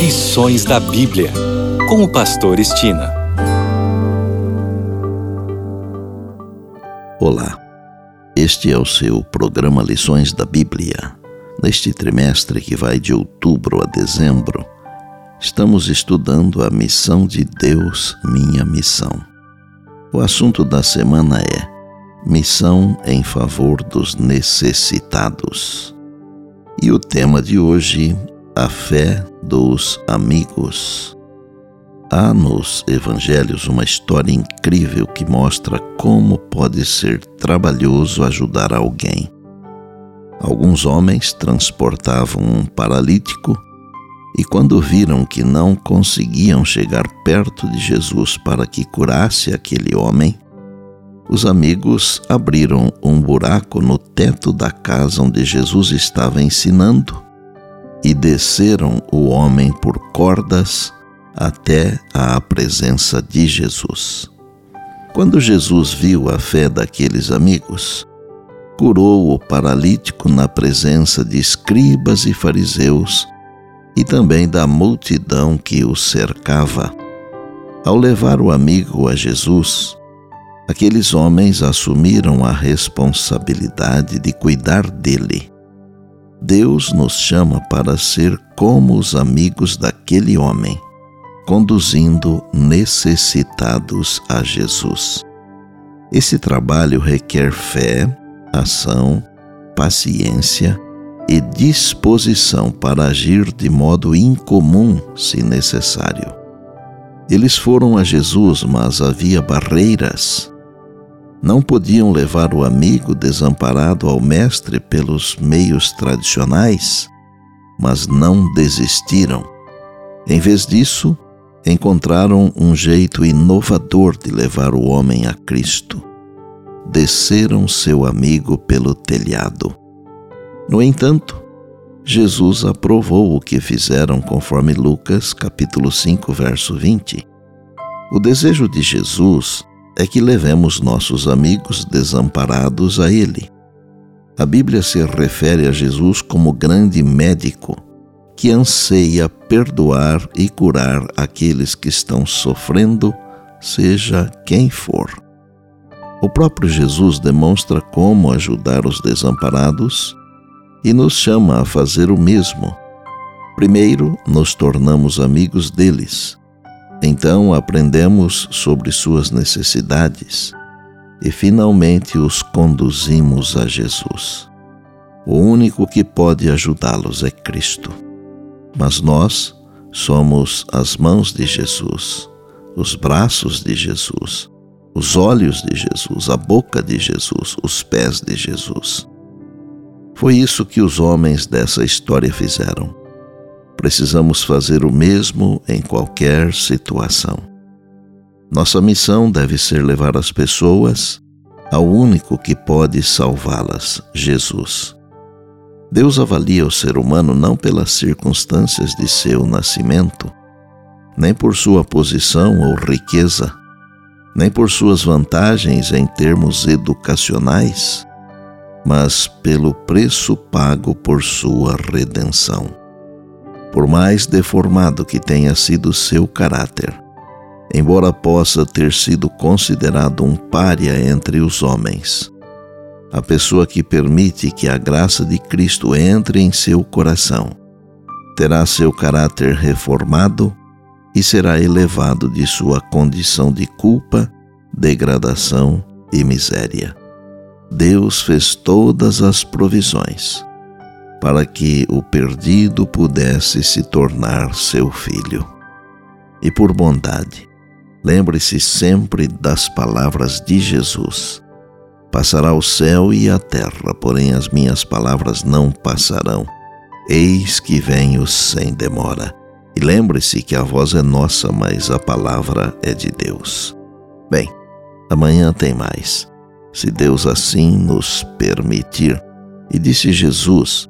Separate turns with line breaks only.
Lições da Bíblia, com o Pastor Estina.
Olá, este é o seu programa Lições da Bíblia. Neste trimestre que vai de outubro a dezembro, estamos estudando a missão de Deus, minha missão. O assunto da semana é Missão em favor dos necessitados. E o tema de hoje, a fé dos amigos. Há nos evangelhos uma história incrível que mostra como pode ser trabalhoso ajudar alguém. Alguns homens transportavam um paralítico e, quando viram que não conseguiam chegar perto de Jesus para que curasse aquele homem, os amigos abriram um buraco no teto da casa onde Jesus estava ensinando e desceram o homem por cordas até à presença de Jesus. Quando Jesus viu a fé daqueles amigos, curou o paralítico na presença de escribas e fariseus e também da multidão que o cercava. Ao levar o amigo a Jesus, aqueles homens assumiram a responsabilidade de cuidar dele. Deus nos chama para ser como os amigos daquele homem, conduzindo necessitados a Jesus. Esse trabalho requer fé, ação, paciência e disposição para agir de modo incomum, se necessário. Eles foram a Jesus, mas havia barreiras não podiam levar o amigo desamparado ao Mestre pelos meios tradicionais, mas não desistiram. Em vez disso, encontraram um jeito inovador de levar o homem a Cristo. Desceram seu amigo pelo telhado. No entanto, Jesus aprovou o que fizeram conforme Lucas capítulo 5, verso 20. O desejo de Jesus é que levemos nossos amigos desamparados a Ele. A Bíblia se refere a Jesus como grande médico que anseia perdoar e curar aqueles que estão sofrendo, seja quem for. O próprio Jesus demonstra como ajudar os desamparados e nos chama a fazer o mesmo. Primeiro, nos tornamos amigos deles então aprendemos sobre suas necessidades e finalmente os conduzimos a Jesus. O único que pode ajudá-los é Cristo. Mas nós somos as mãos de Jesus, os braços de Jesus, os olhos de Jesus, a boca de Jesus, os pés de Jesus. Foi isso que os homens dessa história fizeram precisamos fazer o mesmo em qualquer situação. Nossa missão deve ser levar as pessoas ao único que pode salvá-las, Jesus. Deus avalia o ser humano não pelas circunstâncias de seu nascimento, nem por sua posição ou riqueza, nem por suas vantagens em termos educacionais, mas pelo preço pago por sua redenção por mais deformado que tenha sido seu caráter. Embora possa ter sido considerado um pária entre os homens, a pessoa que permite que a graça de Cristo entre em seu coração terá seu caráter reformado e será elevado de sua condição de culpa, degradação e miséria. Deus fez todas as provisões para que o perdido pudesse se tornar seu filho. E por bondade, lembre-se sempre das palavras de Jesus. Passará o céu e a terra, porém as minhas palavras não passarão. Eis que venho sem demora. E lembre-se que a voz é nossa, mas a palavra é de Deus. Bem, amanhã tem mais, se Deus assim nos permitir. E disse Jesus: